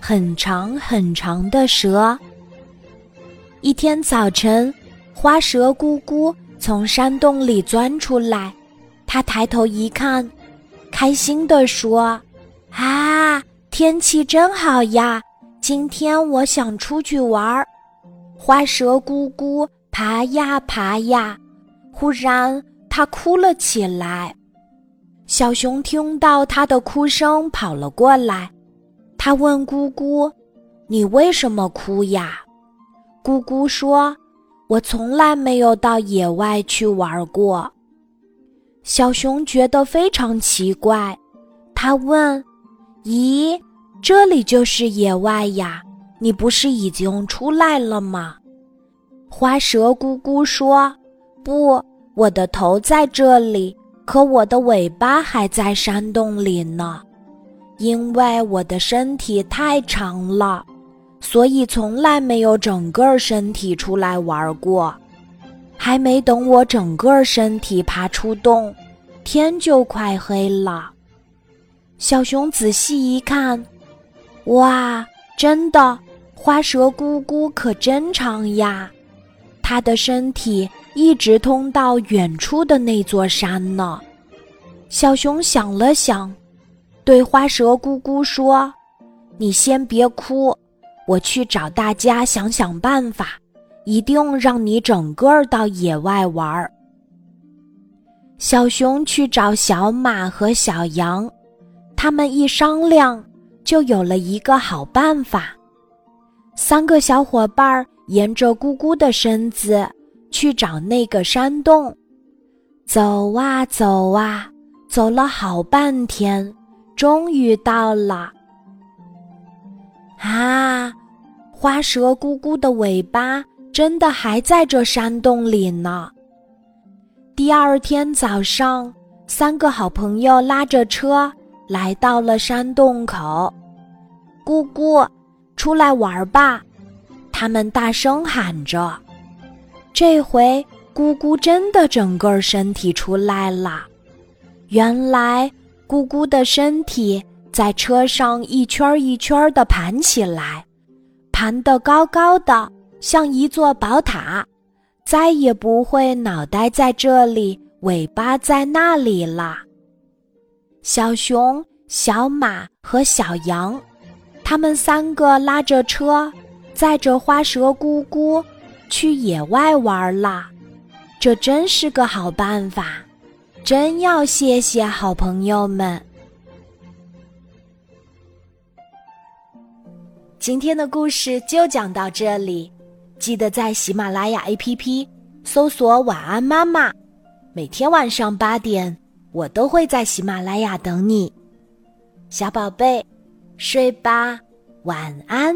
很长很长的蛇。一天早晨，花蛇姑姑从山洞里钻出来，她抬头一看，开心地说：“啊，天气真好呀！今天我想出去玩儿。”花蛇姑姑爬呀爬呀，忽然她哭了起来。小熊听到她的哭声，跑了过来。他问姑姑：“你为什么哭呀？”姑姑说：“我从来没有到野外去玩过。”小熊觉得非常奇怪，他问：“咦，这里就是野外呀？你不是已经出来了吗？”花蛇姑姑说：“不，我的头在这里。”可我的尾巴还在山洞里呢，因为我的身体太长了，所以从来没有整个身体出来玩过。还没等我整个身体爬出洞，天就快黑了。小熊仔细一看，哇，真的，花蛇姑姑可真长呀！它的身体。一直通到远处的那座山呢。小熊想了想，对花蛇姑姑说：“你先别哭，我去找大家想想办法，一定让你整个到野外玩。”小熊去找小马和小羊，他们一商量，就有了一个好办法。三个小伙伴沿着姑姑的身子。去找那个山洞，走啊走啊，走了好半天，终于到了。啊，花蛇姑姑的尾巴真的还在这山洞里呢。第二天早上，三个好朋友拉着车来到了山洞口。姑姑，出来玩吧！他们大声喊着。这回姑姑真的整个身体出来了。原来姑姑的身体在车上一圈一圈的盘起来，盘得高高的，像一座宝塔，再也不会脑袋在这里，尾巴在那里了。小熊、小马和小羊，他们三个拉着车，载着花蛇姑姑。去野外玩啦，这真是个好办法，真要谢谢好朋友们。今天的故事就讲到这里，记得在喜马拉雅 APP 搜索“晚安妈妈”，每天晚上八点，我都会在喜马拉雅等你，小宝贝，睡吧，晚安。